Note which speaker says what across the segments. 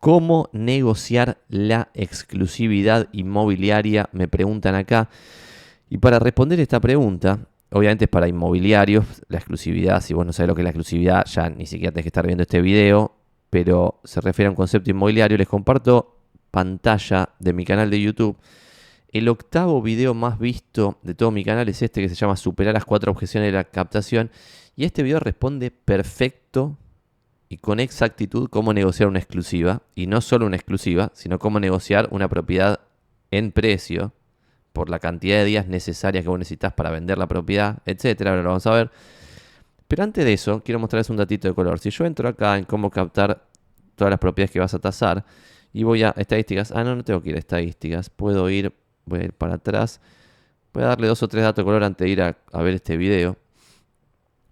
Speaker 1: ¿Cómo negociar la exclusividad inmobiliaria? Me preguntan acá. Y para responder esta pregunta, obviamente es para inmobiliarios, la exclusividad, si vos no sabés lo que es la exclusividad, ya ni siquiera tenés que estar viendo este video, pero se refiere a un concepto inmobiliario. Les comparto pantalla de mi canal de YouTube. El octavo video más visto de todo mi canal es este que se llama Superar las cuatro objeciones de la captación. Y este video responde perfecto y con exactitud cómo negociar una exclusiva, y no solo una exclusiva, sino cómo negociar una propiedad en precio por la cantidad de días necesarias que vos necesitas para vender la propiedad, etcétera. Ahora lo vamos a ver. Pero antes de eso, quiero mostrarles un datito de color. Si yo entro acá en cómo captar todas las propiedades que vas a tasar y voy a estadísticas, ah, no, no tengo que ir a estadísticas, puedo ir, voy a ir para atrás, voy a darle dos o tres datos de color antes de ir a, a ver este video.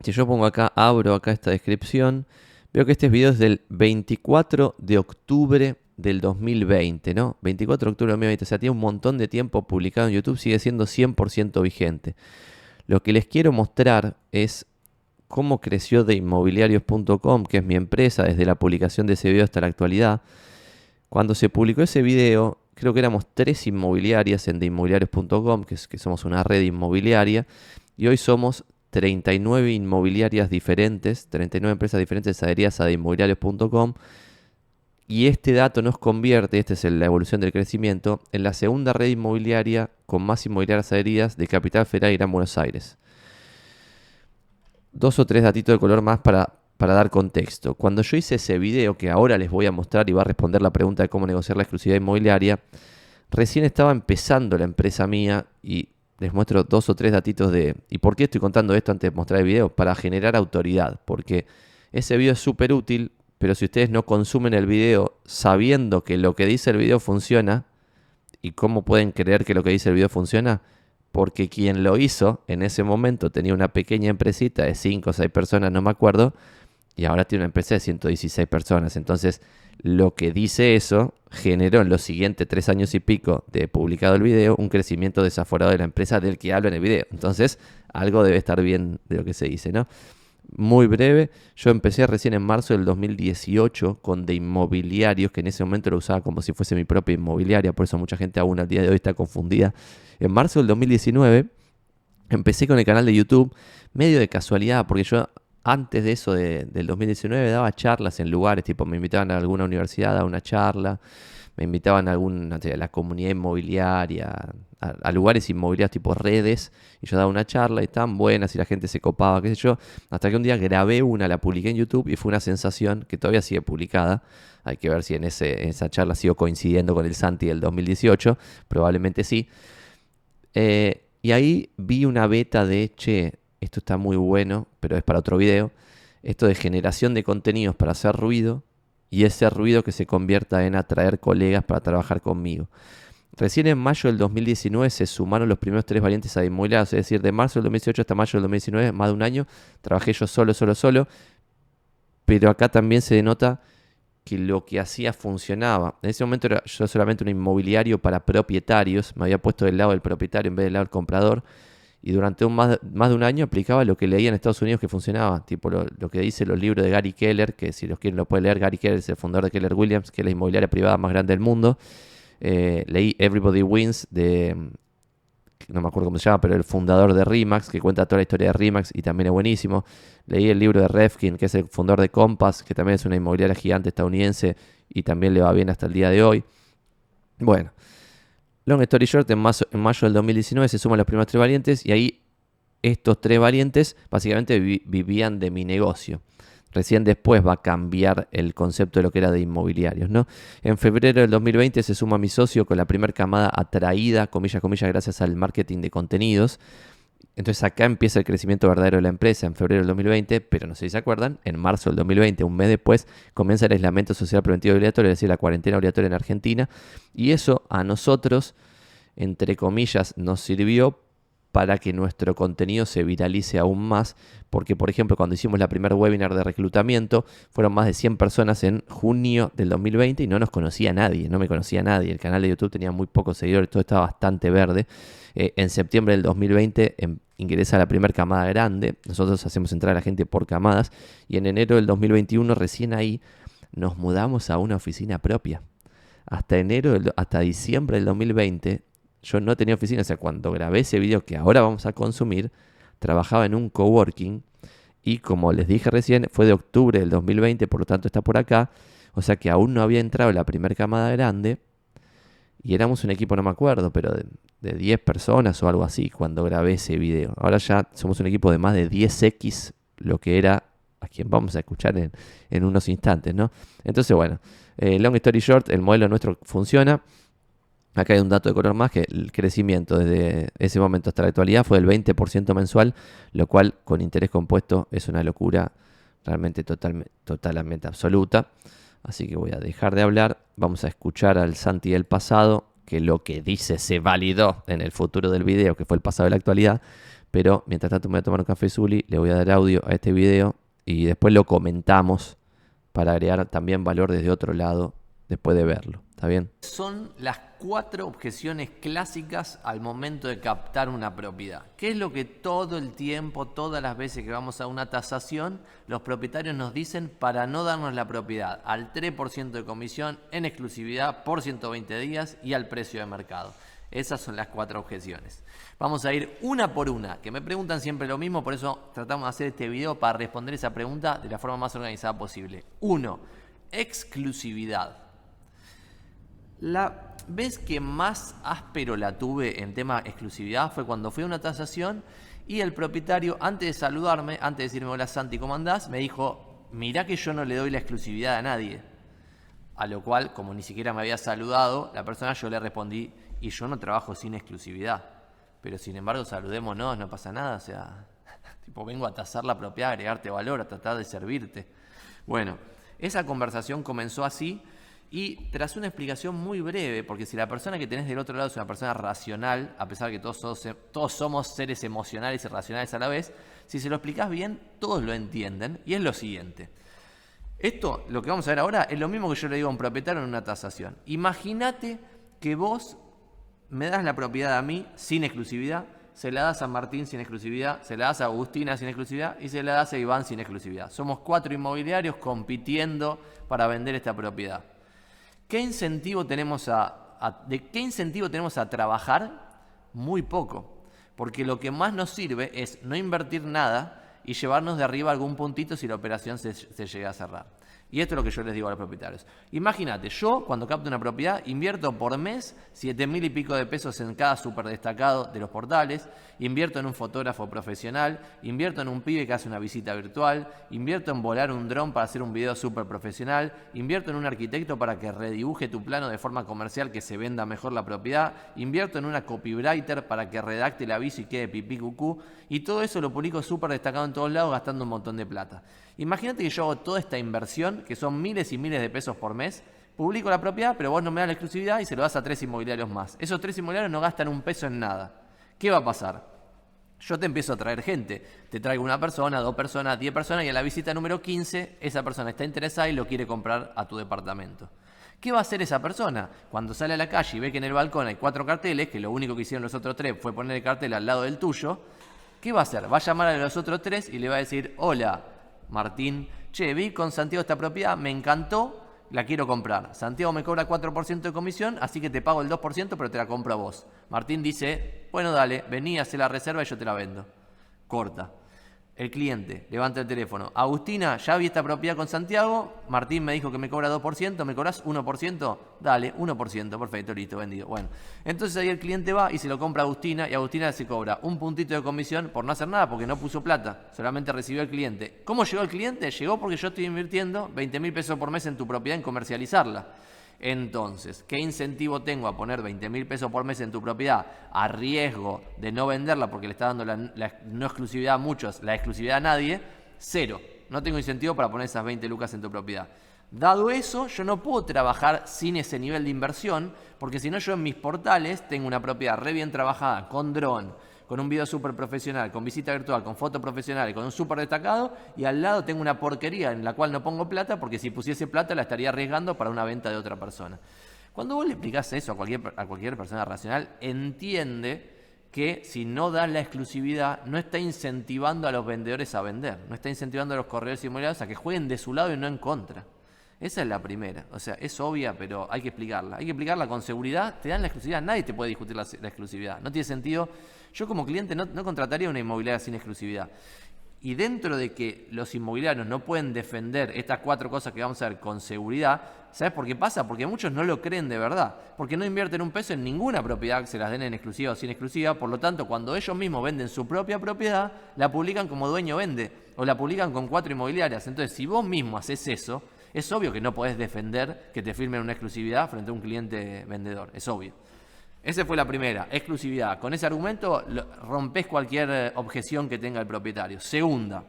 Speaker 1: Si yo pongo acá, abro acá esta descripción, Veo que este video es del 24 de octubre del 2020, ¿no? 24 de octubre del 2020, o sea, tiene un montón de tiempo publicado en YouTube, sigue siendo 100% vigente. Lo que les quiero mostrar es cómo creció de inmobiliarios.com, que es mi empresa, desde la publicación de ese video hasta la actualidad. Cuando se publicó ese video, creo que éramos tres inmobiliarias en deinmobiliarios.com, que, que somos una red inmobiliaria, y hoy somos 39 inmobiliarias diferentes, 39 empresas diferentes adheridas a inmobiliarios.com. Y este dato nos convierte, esta es la evolución del crecimiento, en la segunda red inmobiliaria con más inmobiliarias adheridas de Capital Federal y Gran Buenos Aires. Dos o tres datitos de color más para, para dar contexto. Cuando yo hice ese video que ahora les voy a mostrar y va a responder la pregunta de cómo negociar la exclusividad inmobiliaria, recién estaba empezando la empresa mía y les muestro dos o tres datitos de... ¿Y por qué estoy contando esto antes de mostrar el video? Para generar autoridad, porque ese video es súper útil, pero si ustedes no consumen el video sabiendo que lo que dice el video funciona, ¿y cómo pueden creer que lo que dice el video funciona? Porque quien lo hizo en ese momento tenía una pequeña empresita de 5 o 6 personas, no me acuerdo, y ahora tiene una empresa de 116 personas. Entonces, lo que dice eso generó en los siguientes tres años y pico de publicado el video un crecimiento desaforado de la empresa del que hablo en el video. Entonces, algo debe estar bien de lo que se dice, ¿no? Muy breve, yo empecé recién en marzo del 2018 con de inmobiliarios, que en ese momento lo usaba como si fuese mi propia inmobiliaria, por eso mucha gente aún al día de hoy está confundida. En marzo del 2019 empecé con el canal de YouTube, medio de casualidad, porque yo antes de eso, del 2019, daba charlas en lugares, tipo me invitaban a alguna universidad a una charla, me invitaban a, alguna, la comunidad inmobiliaria, a, lugares inmobiliarios tipo redes, y yo daba una charla y estaban buenas y la gente se copaba, qué sé yo, hasta que un día grabé una, la publiqué en YouTube y fue una sensación que todavía sigue publicada. Hay que ver si en esa charla sigo coincidiendo con el Santi del 2018, probablemente sí. Eh, y ahí vi una beta de, che, esto está muy bueno, pero es para otro video, esto de generación de contenidos para hacer ruido y ese ruido que se convierta en atraer colegas para trabajar conmigo. Recién en mayo del 2019 se sumaron los primeros tres valientes a inmobiliarios, es decir, de marzo del 2018 hasta mayo del 2019, más de un año, trabajé yo solo, solo, solo, pero acá también se denota que lo que hacía funcionaba. En ese momento era yo solamente un inmobiliario para propietarios, me había puesto del lado del propietario en vez del lado del comprador, y durante un más, más, de un año aplicaba lo que leía en Estados Unidos que funcionaba, tipo lo, que dice los libros de Gary Keller, que si los quieren lo pueden leer, Gary Keller es el fundador de Keller Williams, que es la inmobiliaria privada más grande del mundo. Eh, leí Everybody Wins de, no me acuerdo cómo se llama, pero el fundador de Remax, que cuenta toda la historia de Remax y también es buenísimo. Leí el libro de Refkin, que es el fundador de Compass, que también es una inmobiliaria gigante estadounidense y también le va bien hasta el día de hoy. Bueno, Long story short, en, mayo del 2019 se suman los primeros tres valientes y ahí estos tres valientes básicamente vivían de mi negocio. Recién después va a cambiar el concepto de lo que era de inmobiliarios. ¿no? En febrero del 2020 se suma mi socio con la primera camada atraída, comillas, comillas, gracias al marketing de contenidos. Entonces acá empieza el crecimiento verdadero de la empresa en febrero del 2020, pero no sé si se acuerdan, en marzo del 2020, un mes después, comienza el aislamiento social preventivo obligatorio, es decir, la cuarentena obligatoria en Argentina, y eso a nosotros, entre comillas, nos sirvió para que nuestro contenido se viralice aún más, porque por ejemplo cuando hicimos la primer webinar de reclutamiento fueron más de 100 personas en junio del 2020 y no nos conocía nadie, no me conocía nadie, el canal de YouTube tenía muy pocos seguidores, todo estaba bastante verde. Eh, en septiembre del 2020 em, ingresa la primera camada grande, nosotros hacemos entrar a la gente por camadas y en enero del 2021 recién ahí nos mudamos a una oficina propia. Hasta enero, hasta diciembre del 2020, yo no tenía oficina. O sea, cuando grabé ese video que ahora vamos a consumir, trabajaba en un coworking. Y como les dije recién, fue de octubre del 2020, por lo tanto está por acá. O sea que aún no había entrado la primera camada grande. Y éramos un equipo, no me acuerdo, pero de, 10 personas o algo así cuando grabé ese video. Ahora ya somos un equipo de más de 10x lo que era a quien vamos a escuchar en, unos instantes, ¿no? Entonces, bueno, eh, long story short, el modelo nuestro funciona. Acá hay un dato de color más que el crecimiento desde ese momento hasta la actualidad fue del 20% mensual, lo cual con interés compuesto es una locura realmente totalmente absoluta. Así que voy a dejar de hablar, vamos a escuchar al Santi del pasado, que lo que dice se validó en el futuro del video, que fue el pasado de la actualidad. Pero mientras tanto me voy a tomar un café Zuli, le voy a dar audio a este video y después lo comentamos para agregar también valor desde otro lado después de verlo. ¿Está bien?
Speaker 2: Son las cuatro objeciones clásicas al momento de captar una propiedad. ¿Qué es lo que todo el tiempo, todas las veces que vamos a una tasación, los propietarios nos dicen para no darnos la propiedad al 3% de comisión en exclusividad por 120 días y al precio de mercado? Esas son las cuatro objeciones. Vamos a ir una por una, que me preguntan siempre lo mismo, por eso tratamos de hacer este video para responder esa pregunta de la forma más organizada posible. Uno, exclusividad. La vez que más áspero la tuve en tema exclusividad fue cuando fui a una tasación y el propietario, antes de saludarme, antes de decirme hola Santi, ¿cómo andás? Me dijo, mirá que yo no le doy la exclusividad a nadie. A lo cual, como ni siquiera me había saludado, la persona yo le respondí, y yo no trabajo sin exclusividad. Pero sin embargo, saludémonos, no pasa nada. O sea, tipo, vengo a tasar la propiedad, a agregarte valor, a tratar de servirte. Bueno, esa conversación comenzó así y tras una explicación muy breve, porque si la persona que tenés del otro lado es una persona racional, a pesar de que todos, todos somos seres emocionales y racionales a la vez, si se lo explicás bien, todos lo entienden. Y es lo siguiente. Esto, lo que vamos a ver ahora, es lo mismo que yo le digo a un propietario en una tasación. Imagínate que vos me das la propiedad a mí sin exclusividad, se la das a Martín sin exclusividad, se la das a Agustina sin exclusividad y se la das a Iván sin exclusividad. Somos cuatro inmobiliarios compitiendo para vender esta propiedad. ¿Qué incentivo tenemos a, ¿De qué incentivo tenemos a trabajar? Muy poco. Porque lo que más nos sirve es no invertir nada y llevarnos de arriba algún puntito si la operación se, se llega a cerrar. Y esto es lo que yo les digo a los propietarios. Imagínate, yo cuando capto una propiedad invierto por mes 7 mil y pico de pesos en cada super destacado de los portales, invierto en un fotógrafo profesional, invierto en un pibe que hace una visita virtual, invierto en volar un dron para hacer un video súper profesional, invierto en un arquitecto para que redibuje tu plano de forma comercial que se venda mejor la propiedad, invierto en una copywriter para que redacte el aviso y quede pipí cucú, y todo eso lo publico súper destacado en todos lados gastando un montón de plata. Imagínate que yo hago toda esta inversión, que son miles y miles de pesos por mes, publico la propiedad, pero vos no me das la exclusividad y se lo das a tres inmobiliarios más. Esos tres inmobiliarios no gastan un peso en nada. ¿Qué va a pasar? Yo te empiezo a traer gente. Te traigo una persona, dos personas, diez personas y a la visita número 15 esa persona está interesada y lo quiere comprar a tu departamento. ¿Qué va a hacer esa persona? Cuando sale a la calle y ve que en el balcón hay cuatro carteles, que lo único que hicieron los otros tres fue poner el cartel al lado del tuyo, ¿qué va a hacer? Va a llamar a los otros tres y le va a decir, hola, Martín, che, vi con Santiago esta propiedad, me encantó, la quiero comprar. Santiago me cobra 4% de comisión, así que te pago el 2%, pero te la compro a vos. Martín dice, bueno, dale, vení, hace la reserva y yo te la vendo. Corta. El cliente levanta el teléfono. Agustina, ya vi esta propiedad con Santiago. Martín me dijo que me cobra 2%. ¿Me cobras 1%? Dale, 1%. Perfecto, listo, vendido. Bueno, entonces ahí el cliente va y se lo compra a Agustina y Agustina se cobra un puntito de comisión por no hacer nada porque no puso plata. Solamente recibió el cliente. ¿Cómo llegó el cliente? Llegó porque yo estoy invirtiendo 20 mil pesos por mes en tu propiedad en comercializarla. Entonces, ¿qué incentivo tengo a poner 20 mil pesos por mes en tu propiedad a riesgo de no venderla porque le está dando la, no exclusividad a muchos, la exclusividad a nadie? Cero. No tengo incentivo para poner esas 20 lucas en tu propiedad. Dado eso, yo no puedo trabajar sin ese nivel de inversión, porque si no yo en mis portales tengo una propiedad re bien trabajada, con dron, con un video súper profesional, con visita virtual, con foto profesional, con un súper destacado, y al lado tengo una porquería en la cual no pongo plata, porque si pusiese plata la estaría arriesgando para una venta de otra persona. Cuando vos le explicás eso a cualquier, a cualquier persona racional, entiende que si no da la exclusividad, no está incentivando a los vendedores a vender, no está incentivando a los corredores inmobiliarios a que jueguen de su lado y no en contra. Esa es la primera. O sea, es obvia, pero hay que explicarla. Hay que explicarla con seguridad. Te dan la exclusividad. Nadie te puede discutir la, exclusividad. No tiene sentido. Yo como cliente no, contrataría una inmobiliaria sin exclusividad. Y dentro de que los inmobiliarios no pueden defender estas cuatro cosas que vamos a ver con seguridad, ¿sabes por qué pasa? Porque muchos no lo creen de verdad, porque no invierten un peso en ninguna propiedad que se las den en exclusiva o sin exclusiva, por lo tanto, cuando ellos mismos venden su propia propiedad, la publican como dueño vende, o la publican con cuatro inmobiliarias. Entonces, si vos mismo haces eso, es obvio que no podés defender que te firmen una exclusividad frente a un cliente vendedor, es obvio. Esa fue la primera, exclusividad. Con ese argumento rompes cualquier eh, objeción que tenga el propietario. Segunda,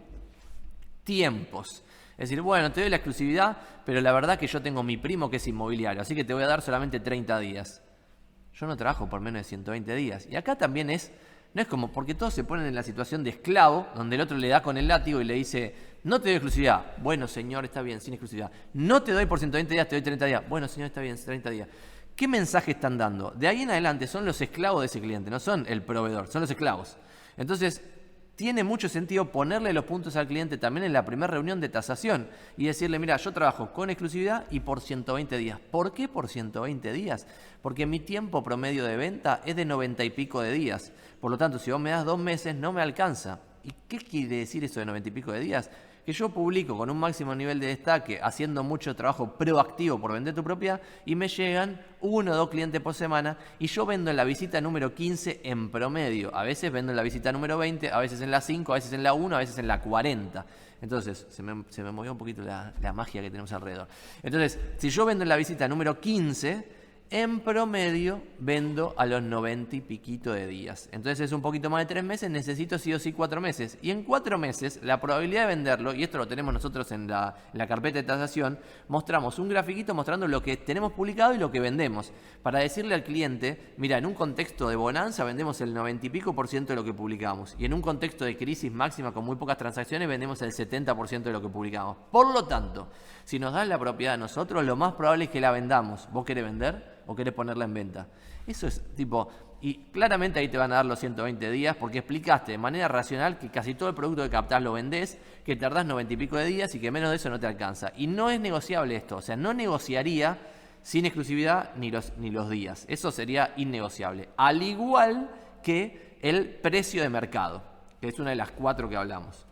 Speaker 2: tiempos. Es decir, bueno, te doy la exclusividad, pero la verdad que yo tengo mi primo que es inmobiliario, así que te voy a dar solamente 30 días. Yo no trabajo por menos de 120 días. Y acá también es, no es como, porque todos se ponen en la situación de esclavo, donde el otro le da con el látigo y le dice, no te doy exclusividad. Bueno, señor, está bien, sin exclusividad. No te doy por 120 días, te doy 30 días. Bueno, señor, está bien, 30 días. ¿Qué mensaje están dando? De ahí en adelante son los esclavos de ese cliente, no son el proveedor, son los esclavos. Entonces, tiene mucho sentido ponerle los puntos al cliente también en la primera reunión de tasación y decirle, mira, yo trabajo con exclusividad y por 120 días. ¿Por qué por 120 días? Porque mi tiempo promedio de venta es de 90 y pico de días. Por lo tanto, si vos me das dos meses, no me alcanza. ¿Y qué quiere decir eso de 90 y pico de días? Que yo publico con un máximo nivel de destaque, haciendo mucho trabajo proactivo por vender tu propiedad, y me llegan uno o dos clientes por semana, y yo vendo en la visita número 15 en promedio. A veces vendo en la visita número 20, a veces en la 5, a veces en la 1, a veces en la 40. Entonces, se me, se me movió un poquito la, la magia que tenemos alrededor. Entonces, si yo vendo en la visita número 15, en promedio vendo a los 90 y piquito de días. Entonces es un poquito más de tres meses, necesito sí o sí cuatro meses. Y en cuatro meses la probabilidad de venderlo, y esto lo tenemos nosotros en la, carpeta de tasación, mostramos un grafiquito mostrando lo que tenemos publicado y lo que vendemos. Para decirle al cliente, mira, en un contexto de bonanza vendemos el 90 y pico por ciento de lo que publicamos. Y en un contexto de crisis máxima con muy pocas transacciones vendemos el 70% de lo que publicamos. Por lo tanto, si nos dan la propiedad a nosotros, lo más probable es que la vendamos. ¿Vos querés vender? o querés ponerla en venta. Eso es tipo, y claramente ahí te van a dar los 120 días porque explicaste de manera racional que casi todo el producto que captás lo vendés, que tardás 90 y pico de días y que menos de eso no te alcanza. Y no es negociable esto, o sea, no negociaría sin exclusividad ni los, ni los días. Eso sería innegociable. Al igual que el precio de mercado, que es una de las cuatro que hablamos.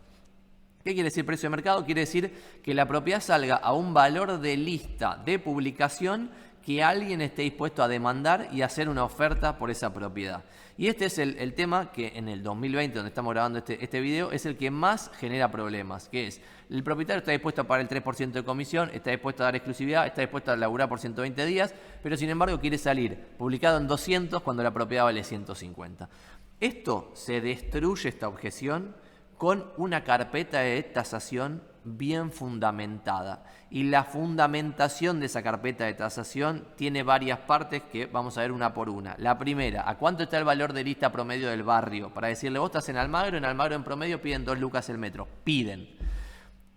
Speaker 2: ¿Qué quiere decir precio de mercado? Quiere decir que la propiedad salga a un valor de lista de publicación que alguien esté dispuesto a demandar y hacer una oferta por esa propiedad. Y este es el, tema que en el 2020, donde estamos grabando este, este video, es el que más genera problemas, que es el propietario está dispuesto a pagar el 3% de comisión, está dispuesto a dar exclusividad, está dispuesto a laburar por 120 días, pero sin embargo quiere salir publicado en 200 cuando la propiedad vale 150. Esto se destruye esta objeción con una carpeta de tasación bien fundamentada. Y la fundamentación de esa carpeta de tasación tiene varias partes que vamos a ver una por una. La primera, ¿a cuánto está el valor de lista promedio del barrio? Para decirle, vos estás en Almagro, en Almagro en promedio piden 2 lucas el metro. Piden.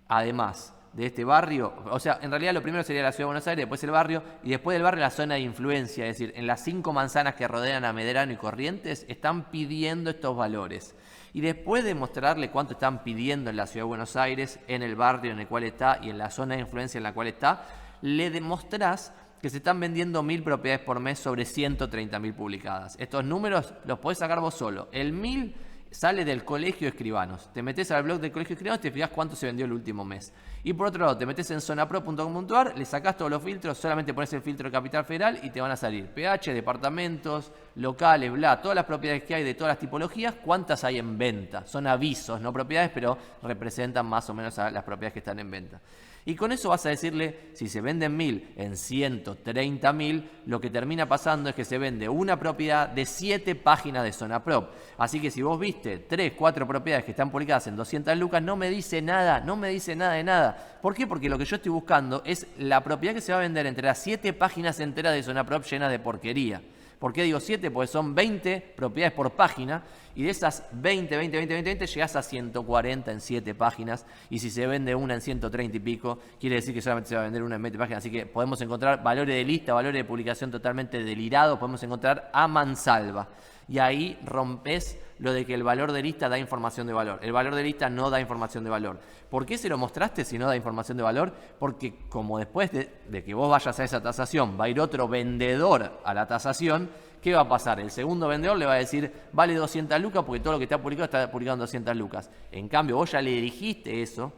Speaker 2: Además de este barrio, o sea, en realidad lo primero sería la ciudad de Buenos Aires, después el barrio, y después del barrio la zona de influencia, es decir, en las cinco manzanas que rodean a Medrano y Corrientes, están pidiendo estos valores. Y después de mostrarle cuánto están pidiendo en la ciudad de Buenos Aires, en el barrio en el cual está y en la zona de influencia en la cual está, le demostrás que se están vendiendo mil propiedades por mes sobre 130 mil publicadas. Estos números los podés sacar vos solo. El mil sale del colegio de escribanos. Te metes al blog del colegio de escribanos y te fijas cuánto se vendió el último mes. Y por otro lado, te metes en zonapro.com.ar, le sacás todos los filtros, solamente pones el filtro de Capital Federal y te van a salir PH, departamentos, locales, bla, todas las propiedades que hay de todas las tipologías, cuántas hay en venta. Son avisos, no propiedades, pero representan más o menos las propiedades que están en venta. Y con eso vas a decirle, si se venden mil en 130 mil, lo que termina pasando es que se vende una propiedad de 7 páginas de zona prop. Así que si vos viste 3, 4 propiedades que están publicadas en 200 lucas, no me dice nada, no me dice nada de nada. ¿Por qué? Porque lo que yo estoy buscando es la propiedad que se va a vender entre las 7 páginas enteras de zona prop llenas de porquería. ¿Por qué digo 7? Porque son 20 propiedades por página y de esas 20, 20, 20, 20, 20 llegás a 140 en 7 páginas y si se vende una en 130 y pico, quiere decir que solamente se va a vender una en 20 páginas. Así que podemos encontrar valores de lista, valores de publicación totalmente delirados, podemos encontrar a mansalva. Y ahí rompes lo de que el valor de lista da información de valor. El valor de lista no da información de valor. ¿Por qué se lo mostraste si no da información de valor? Porque como después de, que vos vayas a esa tasación, va a ir otro vendedor a la tasación, ¿qué va a pasar? El segundo vendedor le va a decir, vale 200 lucas porque todo lo que está publicado está publicado en 200 lucas. En cambio, vos ya le dirigiste eso,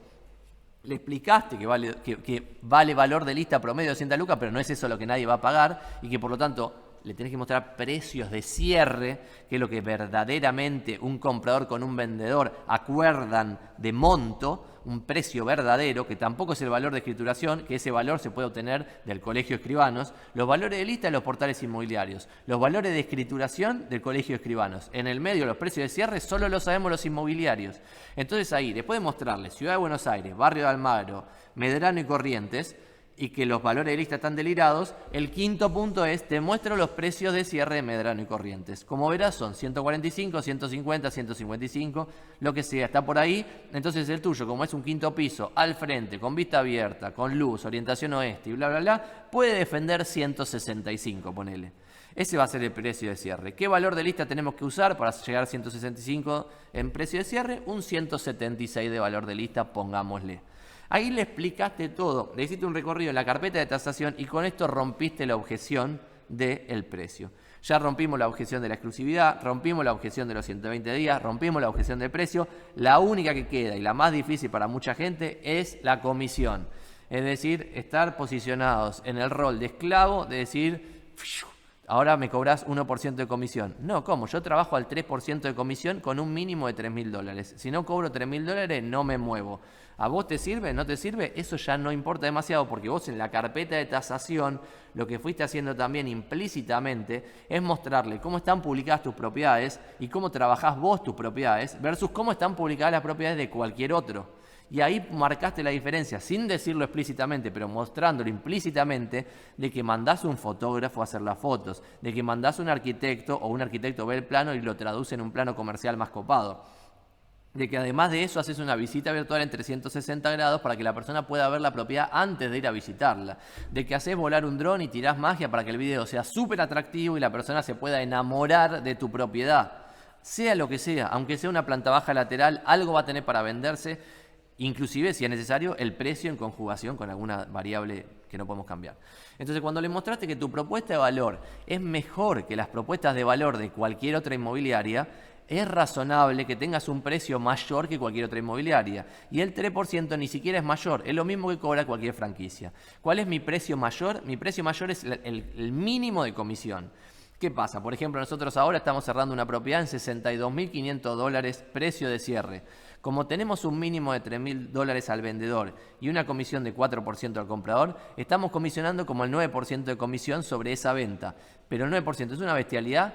Speaker 2: le explicaste que vale, que, vale valor de lista promedio de 200 lucas, pero no es eso lo que nadie va a pagar y que por lo tanto le tenés que mostrar precios de cierre, que es lo que verdaderamente un comprador con un vendedor acuerdan de monto, un precio verdadero, que tampoco es el valor de escrituración, que ese valor se puede obtener del colegio de escribanos, los valores de lista de los portales inmobiliarios, los valores de escrituración del colegio de escribanos. En el medio, los precios de cierre solo lo sabemos los inmobiliarios. Entonces ahí, después de mostrarles Ciudad de Buenos Aires, Barrio de Almagro, Medrano y Corrientes, y que los valores de lista están delirados, el quinto punto es, te muestro los precios de cierre de Medrano y Corrientes. Como verás, son 145, 150, 155, lo que sea, está por ahí. Entonces el tuyo, como es un quinto piso, al frente, con vista abierta, con luz, orientación oeste y bla, bla, bla, puede defender 165, ponele. Ese va a ser el precio de cierre. ¿Qué valor de lista tenemos que usar para llegar a 165 en precio de cierre? Un 176 de valor de lista, pongámosle. Ahí le explicaste todo, le hiciste un recorrido en la carpeta de tasación y con esto rompiste la objeción del precio. Ya rompimos la objeción de la exclusividad, rompimos la objeción de los 120 días, rompimos la objeción del precio. La única que queda y la más difícil para mucha gente es la comisión. Es decir, estar posicionados en el rol de esclavo, de decir, ahora me cobras 1% de comisión. No, ¿cómo? Yo trabajo al 3% de comisión con un mínimo de 3 mil dólares. Si no cobro 3 mil dólares, no me muevo. ¿A vos te sirve? ¿No te sirve? Eso ya no importa demasiado porque vos en la carpeta de tasación lo que fuiste haciendo también implícitamente es mostrarle cómo están publicadas tus propiedades y cómo trabajás vos tus propiedades versus cómo están publicadas las propiedades de cualquier otro. Y ahí marcaste la diferencia, sin decirlo explícitamente, pero mostrándolo implícitamente, de que mandás un fotógrafo a hacer las fotos, de que mandás un arquitecto o un arquitecto ve el plano y lo traduce en un plano comercial más copado de que además de eso haces una visita virtual en 360 grados para que la persona pueda ver la propiedad antes de ir a visitarla, de que haces volar un dron y tirás magia para que el video sea súper atractivo y la persona se pueda enamorar de tu propiedad. Sea lo que sea, aunque sea una planta baja lateral, algo va a tener para venderse, inclusive si es necesario el precio en conjugación con alguna variable que no podemos cambiar. Entonces cuando le mostraste que tu propuesta de valor es mejor que las propuestas de valor de cualquier otra inmobiliaria, es razonable que tengas un precio mayor que cualquier otra inmobiliaria. Y el 3% ni siquiera es mayor, es lo mismo que cobra cualquier franquicia. ¿Cuál es mi precio mayor? Mi precio mayor es el, mínimo de comisión. ¿Qué pasa? Por ejemplo, nosotros ahora estamos cerrando una propiedad en 62.500 dólares precio de cierre. Como tenemos un mínimo de 3.000 dólares al vendedor y una comisión de 4% al comprador, estamos comisionando como el 9% de comisión sobre esa venta. Pero el 9% es una bestialidad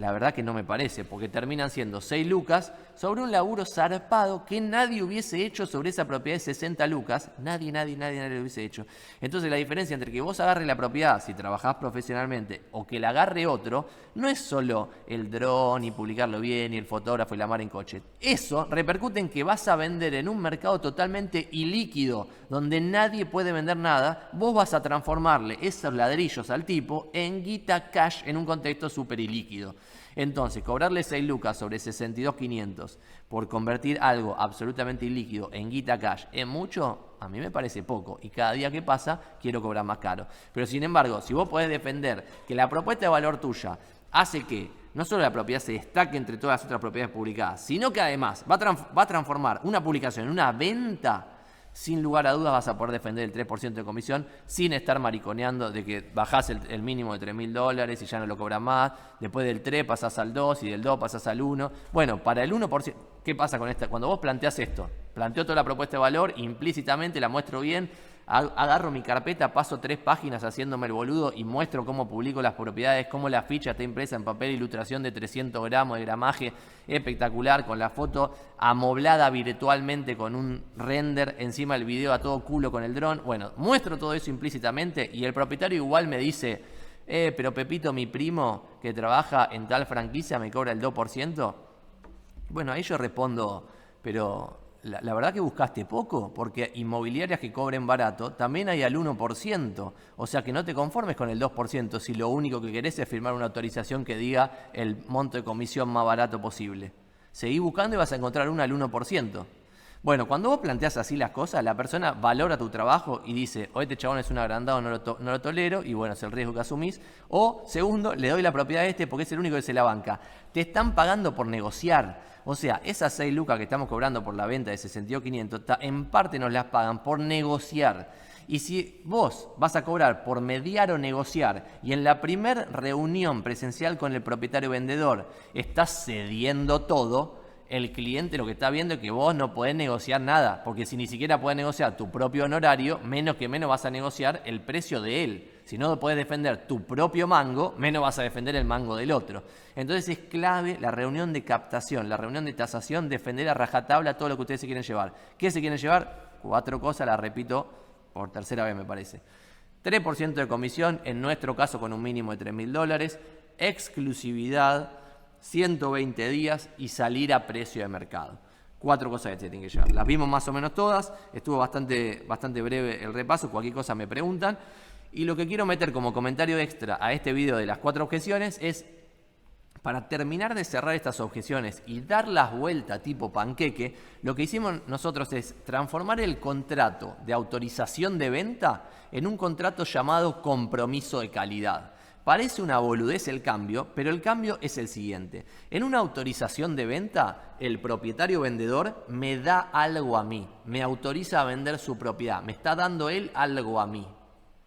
Speaker 2: la verdad que no me parece, porque terminan siendo 6 lucas sobre un laburo zarpado que nadie hubiese hecho sobre esa propiedad de 60 lucas. Nadie, nadie, nadie, nadie lo hubiese hecho. Entonces la diferencia entre que vos agarres la propiedad si trabajás profesionalmente o que la agarre otro, no es solo el dron y publicarlo bien y el fotógrafo y la mar en coche. Eso repercute en que vas a vender en un mercado totalmente ilíquido, donde nadie puede vender nada, vos vas a transformarle esos ladrillos al tipo en guita cash en un contexto súper ilíquido. Entonces, cobrarle 6 lucas sobre 62.500 por convertir algo absolutamente ilíquido en guita cash es mucho, a mí me parece poco. Y cada día que pasa, quiero cobrar más caro. Pero sin embargo, si vos podés defender que la propuesta de valor tuya hace que no solo la propiedad se destaque entre todas las otras propiedades publicadas, sino que además va a, transformar una publicación en una venta sin lugar a dudas vas a poder defender el 3% de comisión sin estar mariconeando de que bajás el, mínimo de 3 mil dólares y ya no lo cobras más, después del 3 pasás al 2 y del 2 pasás al 1. Bueno, para el 1%, ¿qué pasa con esta? Cuando vos planteás esto, planteo toda la propuesta de valor, implícitamente la muestro bien, agarro mi carpeta, paso tres páginas haciéndome el boludo y muestro cómo publico las propiedades, cómo la ficha está impresa en papel ilustración de 300 gramos de gramaje espectacular, con la foto amoblada virtualmente con un render encima del video a todo culo con el dron. Bueno, muestro todo eso implícitamente y el propietario igual me dice, eh, pero Pepito, mi primo que trabaja en tal franquicia me cobra el 2%. Bueno, ahí yo respondo, pero la, verdad que buscaste poco, porque inmobiliarias que cobren barato también hay al 1%. O sea que no te conformes con el 2% si lo único que querés es firmar una autorización que diga el monto de comisión más barato posible. Seguí buscando y vas a encontrar una al 1%. Bueno, cuando vos planteas así las cosas, la persona valora tu trabajo y dice, o este chabón es un agrandado, no lo, no lo tolero, y bueno, es el riesgo que asumís. O, segundo, le doy la propiedad a este porque es el único que se la banca. Te están pagando por negociar. O sea, esas 6 lucas que estamos cobrando por la venta de 62.500, en parte nos las pagan por negociar. Y si vos vas a cobrar por mediar o negociar y en la primera reunión presencial con el propietario vendedor estás cediendo todo, el cliente lo que está viendo es que vos no podés negociar nada, porque si ni siquiera podés negociar tu propio honorario, menos que menos vas a negociar el precio de él. Si no puedes defender tu propio mango, menos vas a defender el mango del otro. Entonces es clave la reunión de captación, la reunión de tasación, defender a rajatabla todo lo que ustedes se quieren llevar. ¿Qué se quieren llevar? Cuatro cosas, las repito por tercera vez me parece. 3% de comisión, en nuestro caso con un mínimo de 3 mil dólares, exclusividad, 120 días y salir a precio de mercado. Cuatro cosas que se tienen que llevar. Las vimos más o menos todas, estuvo bastante, bastante breve el repaso, cualquier cosa me preguntan. Y lo que quiero meter como comentario extra a este video de las cuatro objeciones es, para terminar de cerrar estas objeciones y dar las vueltas tipo panqueque, lo que hicimos nosotros es transformar el contrato de autorización de venta en un contrato llamado compromiso de calidad. Parece una boludez el cambio, pero el cambio es el siguiente. En una autorización de venta, el propietario vendedor me da algo a mí, me autoriza a vender su propiedad, me está dando él algo a mí.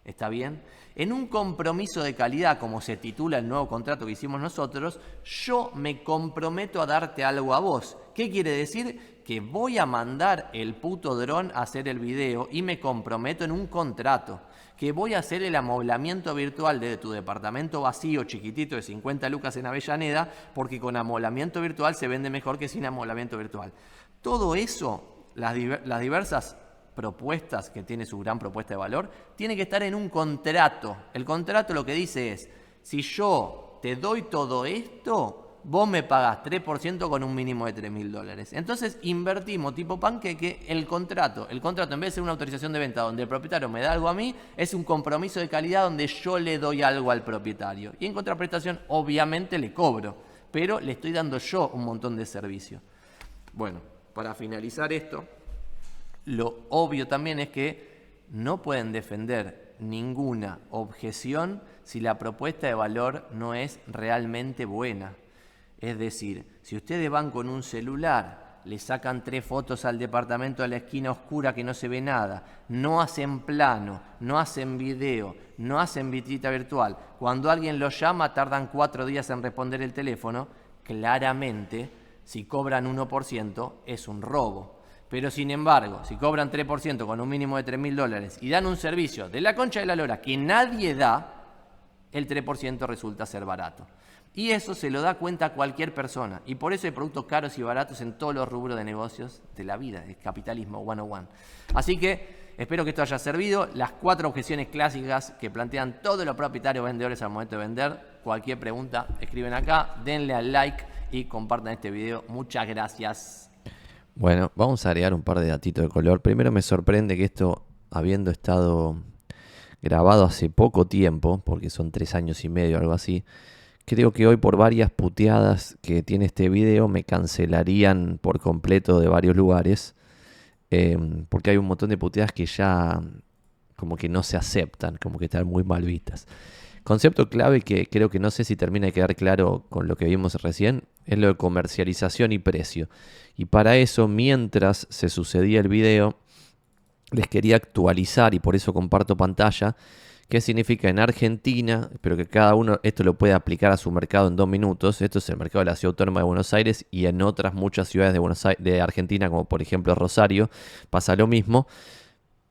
Speaker 2: ¿Está bien? En un compromiso de calidad, como se titula el nuevo contrato que hicimos nosotros, yo me comprometo a darte algo a vos. ¿Qué quiere decir? Que voy a mandar el puto dron a hacer el video y me comprometo en un contrato que voy a hacer el amoblamiento virtual de tu departamento vacío, chiquitito, de 50 lucas en Avellaneda, porque con amoblamiento virtual se vende mejor que sin amoblamiento virtual. Todo eso, las, diversas propuestas que tiene su gran propuesta de valor, tiene que estar en un contrato. El contrato lo que dice es, si yo te doy todo esto, vos me pagás 3% con un mínimo de 3 mil dólares. Entonces invertimos tipo panqueque el contrato. El contrato en vez de ser una autorización de venta donde el propietario me da algo a mí, es un compromiso de calidad donde yo le doy algo al propietario. Y en contraprestación obviamente le cobro, pero le estoy dando yo un montón de servicio. Bueno, para finalizar esto, lo obvio también es que no pueden defender ninguna objeción si la propuesta de valor no es realmente buena. Es decir, si ustedes van con un celular, le sacan tres fotos al departamento de la esquina oscura que no se ve nada, no hacen plano, no hacen video, no hacen visita virtual, cuando alguien los llama tardan cuatro días en responder el teléfono, claramente si cobran 1% es un robo. Pero sin embargo, si cobran 3% con un mínimo de 3 mil dólares y dan un servicio de la concha de la lora que nadie da, el 3% resulta ser barato. Y eso se lo da cuenta cualquier persona. Y por eso hay productos caros y baratos en todos los rubros de negocios de la vida, el capitalismo 101. Así que espero que esto haya servido. Las cuatro objeciones clásicas que plantean todos los propietarios vendedores al momento de vender. Cualquier pregunta, escriben acá, denle al like y compartan este video. Muchas gracias.
Speaker 1: Bueno, vamos a agregar un par de datitos de color. Primero me sorprende que esto, habiendo estado grabado hace poco tiempo, porque son tres años y medio, algo así, Creo que hoy por varias puteadas que tiene este video me cancelarían por completo de varios lugares. Em, porque hay un montón de puteadas que ya como que no se aceptan, como que están muy mal vistas. Concepto clave que creo que no sé si termina de quedar claro con lo que vimos recién, es lo de comercialización y precio. Y para eso, mientras se sucedía el video, les quería actualizar y por eso comparto pantalla ¿Qué significa en Argentina? Espero que cada uno esto lo pueda aplicar a su mercado en dos minutos. Esto es el mercado de la Ciudad Autónoma de Buenos Aires y en otras muchas ciudades de, Buenos de Argentina, como por ejemplo Rosario, pasa lo mismo.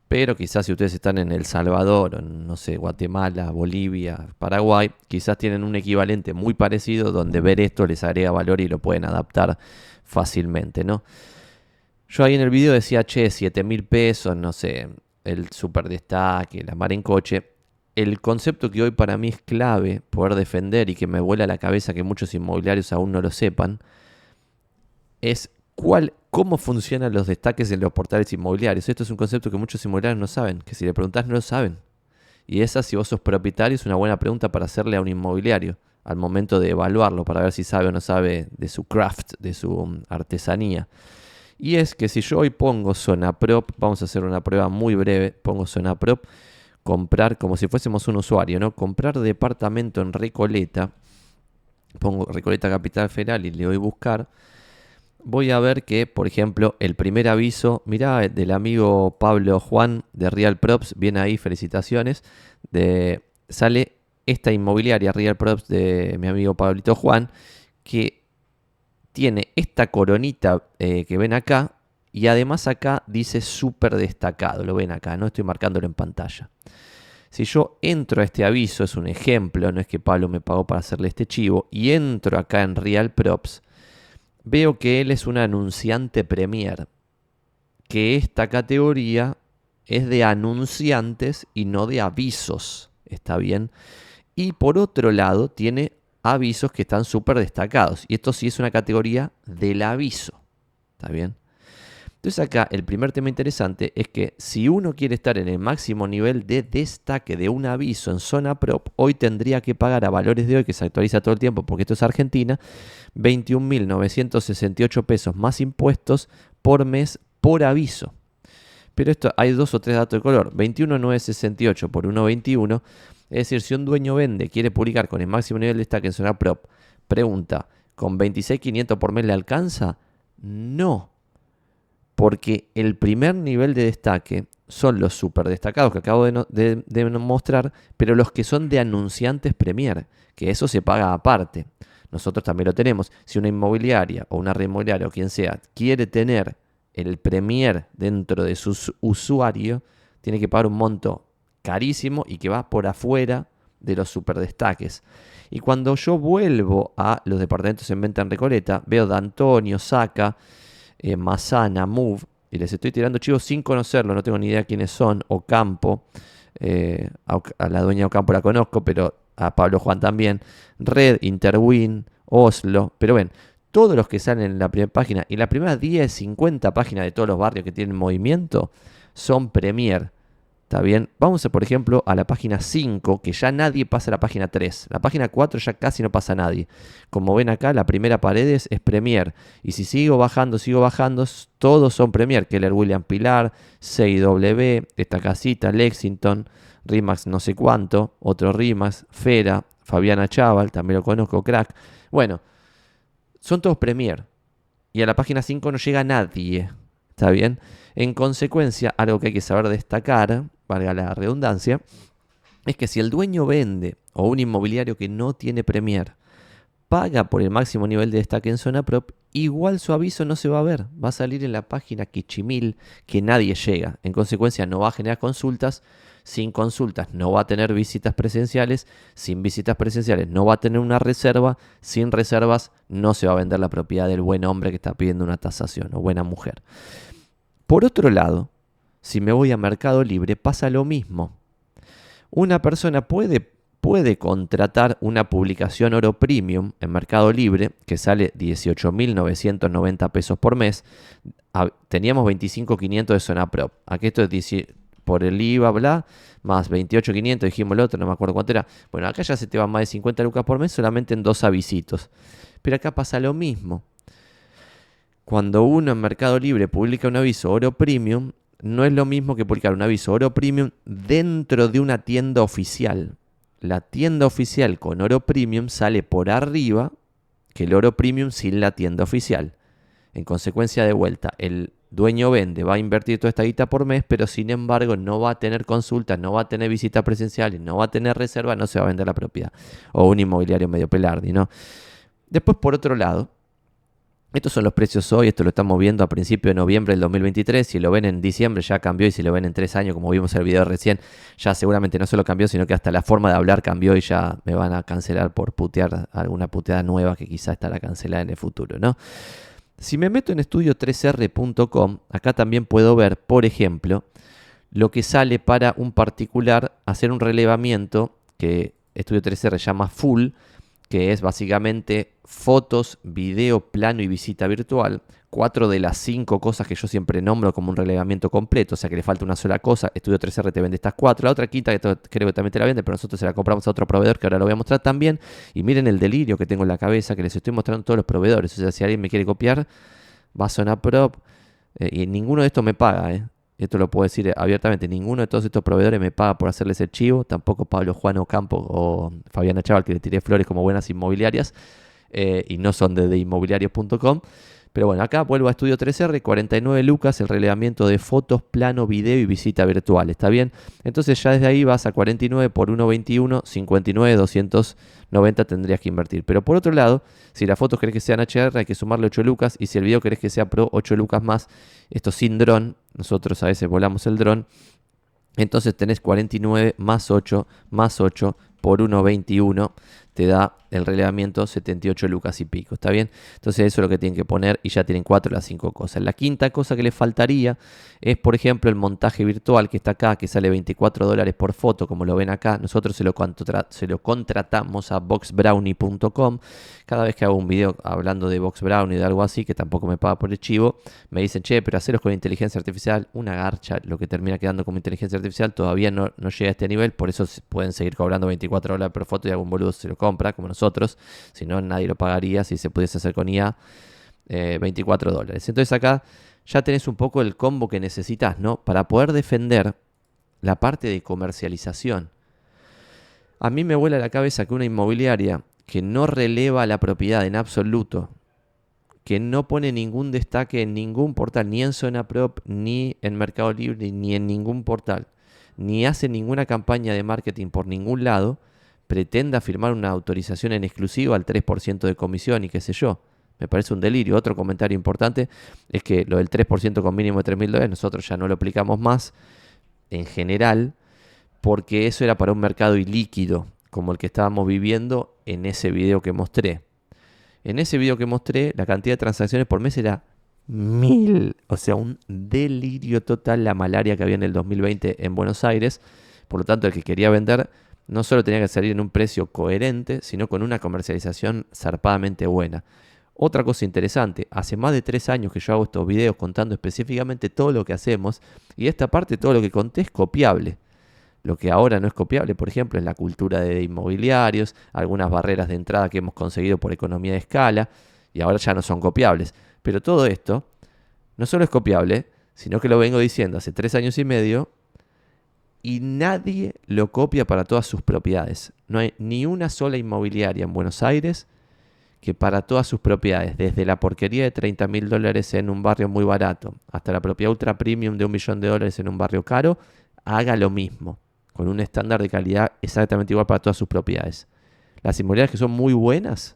Speaker 1: Pero quizás si ustedes están en El Salvador, en, no sé, Guatemala, Bolivia, Paraguay, quizás tienen un equivalente muy parecido donde ver esto les agrega valor y lo pueden adaptar fácilmente, ¿no? Yo ahí en el video decía, che, 7 mil pesos, no sé, el super destaque, la mar en coche el concepto que hoy para mí es clave poder defender y que me vuela la cabeza que muchos inmobiliarios aún no lo sepan, es ¿Cuál, ¿Cómo funcionan los destaques en los portales inmobiliarios? Esto es un concepto que muchos inmobiliarios no saben, que si le preguntás no lo saben. Y esa, si vos sos propietario, es una buena pregunta para hacerle a un inmobiliario al momento de evaluarlo, para ver si sabe o no sabe de su craft, de su um, artesanía. Y es que si yo hoy pongo zona prop, vamos a hacer una prueba muy breve, pongo zona prop, comprar como si fuésemos un usuario, ¿no? Comprar departamento en Recoleta, pongo Recoleta Capital Federal y le doy buscar, voy a ver que, por ejemplo, el primer aviso, mirá, del amigo Pablo Juan de Real Props, viene ahí, felicitaciones, de, sale esta inmobiliaria Real Props de mi amigo Pablito Juan, que tiene esta coronita eh, que ven acá, y además acá dice súper destacado, lo ven acá, no estoy marcándolo en pantalla. Si yo entro a este aviso, es un ejemplo, no es que Pablo me pagó para hacerle este chivo, y entro acá en Real Props, veo que él es un anunciante premier, que esta categoría es de anunciantes y no de avisos, ¿está bien? Y por otro lado tiene avisos que están súper destacados, y esto sí es una categoría del aviso, ¿está bien? Entonces acá el primer tema interesante es que si uno quiere estar en el máximo nivel de destaque de un aviso en zona prop, hoy tendría que pagar a valores de hoy, que se actualiza todo el tiempo porque esto es Argentina, 21.968 pesos más impuestos por mes por aviso. Pero esto hay dos o tres datos de color. 21.968 por 1.21. Es decir, si un dueño vende, quiere publicar con el máximo nivel de destaque en zona prop, pregunta, ¿con 26.500 por mes le alcanza? No porque el primer nivel de destaque son los super destacados que acabo de, mostrar, pero los que son de anunciantes Premier, que eso se paga aparte. Nosotros también lo tenemos. Si una inmobiliaria o una red inmobiliaria o quien sea quiere tener el Premier dentro de su usuario, tiene que pagar un monto carísimo y que va por afuera de los super destaques. Y cuando yo vuelvo a los departamentos en venta en Recoleta, veo D'Antonio, Saca, eh, Masana, Move, y les estoy tirando chivos sin conocerlo, no tengo ni idea quiénes son, Ocampo, eh, a, la dueña Ocampo la conozco, pero a Pablo Juan también, Red, Interwin, Oslo, pero ven, todos los que salen en la primera página y la primera 10, 50 páginas de todos los barrios que tienen movimiento son Premier. ¿Está bien? Vamos, a, por ejemplo, a la página 5, que ya nadie pasa a la página 3. La página 4 ya casi no pasa nadie. Como ven acá, la primera pared es, Premier. Y si sigo bajando, sigo bajando, todos son Premier. Keller William Pilar, CIW, esta casita, Lexington, Rimax no sé cuánto, otro Rimax, Fera, Fabiana Chaval, también lo conozco, crack. Bueno, son todos Premier. Y a la página 5 no llega nadie. ¿Está bien? En consecuencia, algo que hay que saber destacar valga la redundancia, es que si el dueño vende o un inmobiliario que no tiene Premier paga por el máximo nivel de destaque en zona prop, igual su aviso no se va a ver, va a salir en la página Kichimil que nadie llega. En consecuencia no va a generar consultas, sin consultas no va a tener visitas presenciales, sin visitas presenciales no va a tener una reserva, sin reservas no se va a vender la propiedad del buen hombre que está pidiendo una tasación o buena mujer. Por otro lado, si me voy a Mercado Libre, pasa lo mismo. Una persona puede, puede contratar una publicación oro premium en Mercado Libre que sale 18.990 pesos por mes. Teníamos 25.500 de zona prop. Aquí esto es por el IVA, bla, más 28.500, dijimos el otro, no me acuerdo cuánto era. Bueno, acá ya se te van más de 50 lucas por mes solamente en dos avisitos. Pero acá pasa lo mismo. Cuando uno en Mercado Libre publica un aviso oro premium, no es lo mismo que publicar un aviso oro premium dentro de una tienda oficial. La tienda oficial con oro premium sale por arriba que el oro premium sin la tienda oficial. En consecuencia de vuelta, el dueño vende, va a invertir toda esta guita por mes, pero sin embargo no va a tener consultas, no va a tener visitas presenciales, no va a tener reserva, no se va a vender la propiedad. O un inmobiliario medio pelardi, ¿no? Después, por otro lado, estos son los precios hoy, esto lo estamos viendo a principios de noviembre del 2023. Si lo ven en diciembre ya cambió y si lo ven en tres años, como vimos el video recién, ya seguramente no solo cambió, sino que hasta la forma de hablar cambió y ya me van a cancelar por putear alguna puteada nueva que quizá estará cancelada en el futuro, ¿no? Si me meto en estudio3r.com, acá también puedo ver, por ejemplo, lo que sale para un particular hacer un relevamiento que Estudio 3R llama full que es básicamente fotos, video, plano y visita virtual, cuatro de las cinco cosas que yo siempre nombro como un relevamiento completo, o sea que le falta una sola cosa, Estudio 3R te vende estas cuatro, la otra quinta que creo que también te la vende, pero nosotros se la compramos a otro proveedor que ahora lo voy a mostrar también, y miren el delirio que tengo en la cabeza, que les estoy mostrando todos los proveedores, o sea, si alguien me quiere copiar, va a sonar prop, eh, y ninguno de estos me paga, ¿eh? esto lo puedo decir abiertamente, ninguno de todos estos proveedores me paga por hacerles el chivo, tampoco Pablo Juan Ocampo o Fabiana Chaval, que le tiré flores como buenas inmobiliarias, eh, y no son de, de inmobiliarios.com. Pero bueno, acá vuelvo a Estudio 3R, 49 lucas, el relevamiento de fotos, plano, video y visita virtual, ¿está bien? Entonces ya desde ahí vas a 49 por 1.21, 59, 290 tendrías que invertir. Pero por otro lado, si las fotos querés que sean HR, hay que sumarle 8 lucas, y si el video querés que sea Pro, 8 lucas más, esto sin dron, nosotros a veces volamos el dron, entonces tenés 49 más 8 más 8 por 1.21 te da el relevamiento 78 lucas y pico, ¿está bien? Entonces eso es lo que tienen que poner y ya tienen cuatro de las cinco cosas. La quinta cosa que les faltaría es, por ejemplo, el montaje virtual que está acá, que sale 24 dólares por foto, como lo ven acá. Nosotros se lo, se lo contratamos a boxbrownie.com. Cada vez que hago un video hablando de boxbrownie, de algo así, que tampoco me paga por el chivo, me dicen, che, pero haceros con inteligencia artificial, una garcha, lo que termina quedando como inteligencia artificial todavía no, no llega a este nivel, por eso pueden seguir cobrando 24 dólares por foto y algún boludo se lo compra, como nosotros, si no nadie lo pagaría si se pudiese hacer con IA 24 eh, dólares. Entonces acá ya tenés un poco el combo que necesitas, ¿no? Para poder defender la parte de comercialización. A mí me vuela la cabeza que una inmobiliaria que no releva la propiedad en absoluto, que no pone ningún destaque en ningún portal, ni en Zona Prop, ni en Mercado Libre, ni en ningún portal, ni hace ninguna campaña de marketing por ningún lado, pretenda firmar una autorización en exclusivo al 3% de comisión y qué sé yo. Me parece un delirio. Otro comentario importante es que lo del 3% con mínimo de 3 mil dólares nosotros ya no lo aplicamos más en general porque eso era para un mercado ilíquido como el que estábamos viviendo en ese video que mostré. En ese video que mostré la cantidad de transacciones por mes era mil. O sea, un delirio total la malaria que había en el 2020 en Buenos Aires. Por lo tanto, el que quería vender no solo tenía que salir en un precio coherente, sino con una comercialización zarpadamente buena. Otra cosa interesante, hace más de tres años que yo hago estos videos contando específicamente todo lo que hacemos y esta parte todo lo que conté es copiable. Lo que ahora no es copiable, por ejemplo, es la cultura de inmobiliarios, algunas barreras de entrada que hemos conseguido por economía de escala y ahora ya no son copiables. Pero todo esto no solo es copiable, sino que lo vengo diciendo hace tres años y medio y nadie lo copia para todas sus propiedades. No hay ni una sola inmobiliaria en Buenos Aires que para todas sus propiedades, desde la porquería de 30 mil dólares en un barrio muy barato hasta la propiedad ultra premium de un millón de dólares en un barrio caro, haga lo mismo, con un estándar de calidad exactamente igual para todas sus propiedades. Las inmobiliarias que son muy buenas,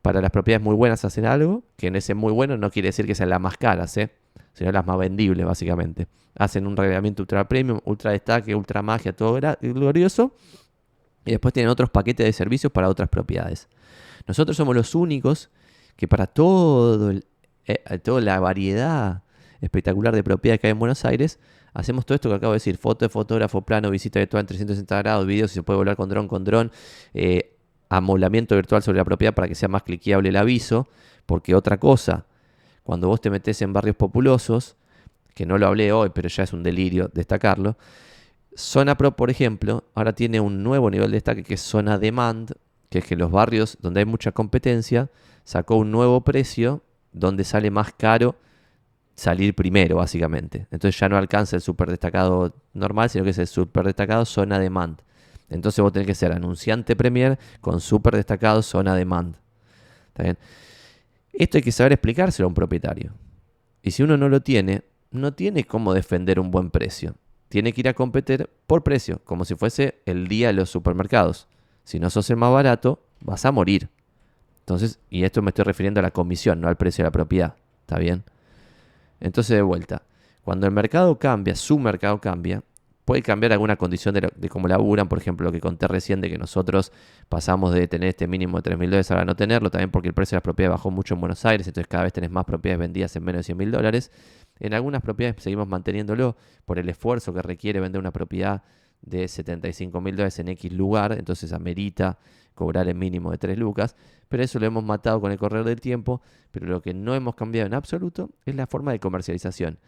Speaker 1: para las propiedades muy buenas hacen algo, que en ese muy bueno no quiere decir que sean las más caras, ¿eh? Sino las más vendibles básicamente. Hacen un reglamento ultra premium, ultra destaque, ultra magia, todo glorioso. Y después tienen otros paquetes de servicios para otras propiedades. Nosotros somos los únicos que para todo eh, toda la variedad espectacular de propiedades que hay en Buenos Aires, hacemos todo esto que acabo de decir, foto de fotógrafo, plano, visita virtual en 360 grados, videos, si se puede volar con dron, con dron, eh, amoblamiento virtual sobre la propiedad para que sea más cliqueable el aviso, porque otra cosa cuando vos te metes en barrios populosos, que no lo hablé hoy, pero ya es un delirio destacarlo, Zona Pro, por ejemplo, ahora tiene un nuevo nivel de destaque que es Zona Demand, que es que los barrios donde hay mucha competencia, sacó un nuevo precio donde sale más caro salir primero, básicamente. Entonces ya no alcanza el super destacado normal, sino que es el super destacado Zona Demand. Entonces vos tenés que ser anunciante Premier con super destacado Zona Demand. ¿Está bien? Esto hay que saber explicárselo a un propietario. Y si uno no lo tiene, no tiene cómo defender un buen precio. Tiene que ir a competir por precio, como si fuese el día de los supermercados. Si no sos el más barato, vas a morir. Entonces, y esto me estoy refiriendo a la comisión, no al precio de la propiedad. ¿Está bien? Entonces, de vuelta, cuando el mercado cambia, su mercado cambia, puede cambiar alguna condición de, cómo laburan, por ejemplo, lo que conté recién de que nosotros pasamos de tener este mínimo de 3 mil dólares a no tenerlo, también porque el precio de las propiedades bajó mucho en Buenos Aires, entonces cada vez tenés más propiedades vendidas en menos de 100 mil dólares. En algunas propiedades seguimos manteniéndolo por el esfuerzo que requiere vender una propiedad de 75 mil dólares en X lugar, entonces amerita cobrar el mínimo de 3 lucas, pero eso lo hemos matado con el correr del tiempo, pero lo que no hemos cambiado en absoluto es la forma de comercialización.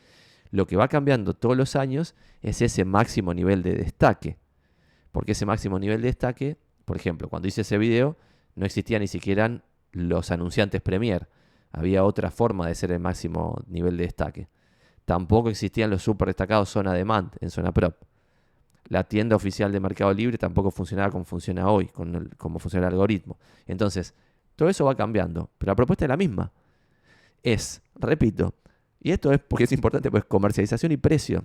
Speaker 1: Lo que va cambiando todos los años es ese máximo nivel de destaque, porque ese máximo nivel de destaque, por ejemplo, cuando hice ese video, no existían ni siquiera los anunciantes Premier, había otra forma de ser el máximo nivel de destaque. Tampoco existían los super destacados zona demand en zona prop la tienda oficial de Mercado Libre tampoco funcionaba como funciona hoy, con como funciona el algoritmo. Entonces, todo eso va cambiando, pero la propuesta es la misma. Es, repito, y esto es porque es importante, pues comercialización y precio.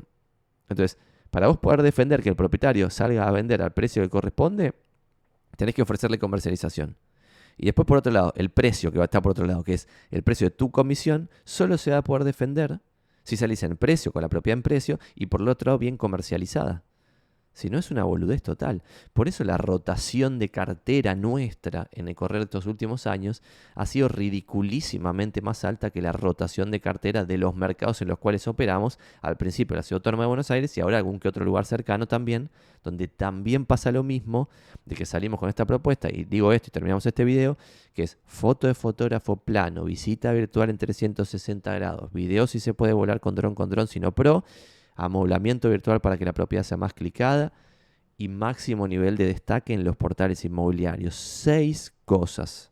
Speaker 1: Entonces, para vos poder defender que el propietario salga a vender al precio que corresponde, tenés que ofrecerle comercialización. Y después, por otro lado, el precio que va a estar por otro lado, que es el precio de tu comisión, solo se va a poder defender si salís en precio, con la propiedad en precio, y por el otro lado, bien comercializada. Si no es una boludez total. Por eso la rotación de cartera nuestra en el correr de estos últimos años ha sido ridiculísimamente más alta que la rotación de cartera de los mercados en los cuales operamos. Al principio la Ciudad Autónoma de Buenos Aires y ahora algún que otro lugar cercano también, donde también pasa lo mismo de que salimos con esta propuesta y digo esto y terminamos este video, que es foto de fotógrafo plano, visita virtual en 360 grados, video si se puede volar con dron con dron, si no pro amoblamiento virtual para que la propiedad sea más clicada y máximo nivel de destaque en los portales inmobiliarios. Seis cosas.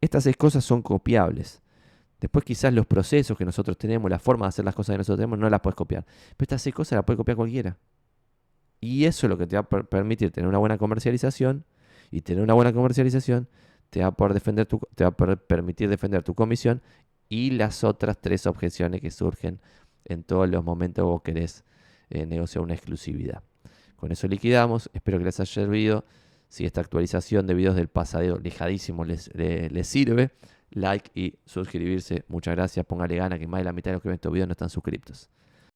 Speaker 1: Estas seis cosas son copiables. Después quizás los procesos que nosotros tenemos, la forma de hacer las cosas que nosotros tenemos, no las puedes copiar. Pero estas seis cosas las puede copiar cualquiera. Y eso es lo que te va a permitir tener una buena comercialización. Y tener una buena comercialización te va a poder defender tu, te va a permitir defender tu comisión y las otras tres objeciones que surgen en todos los momentos vos querés eh, negociar una exclusividad. Con eso liquidamos, espero que les haya servido. Si esta actualización de videos del pasado lejadísimo les, les, sirve, like y suscribirse. Muchas gracias, póngale gana que más de la mitad de los que ven estos videos no están suscritos.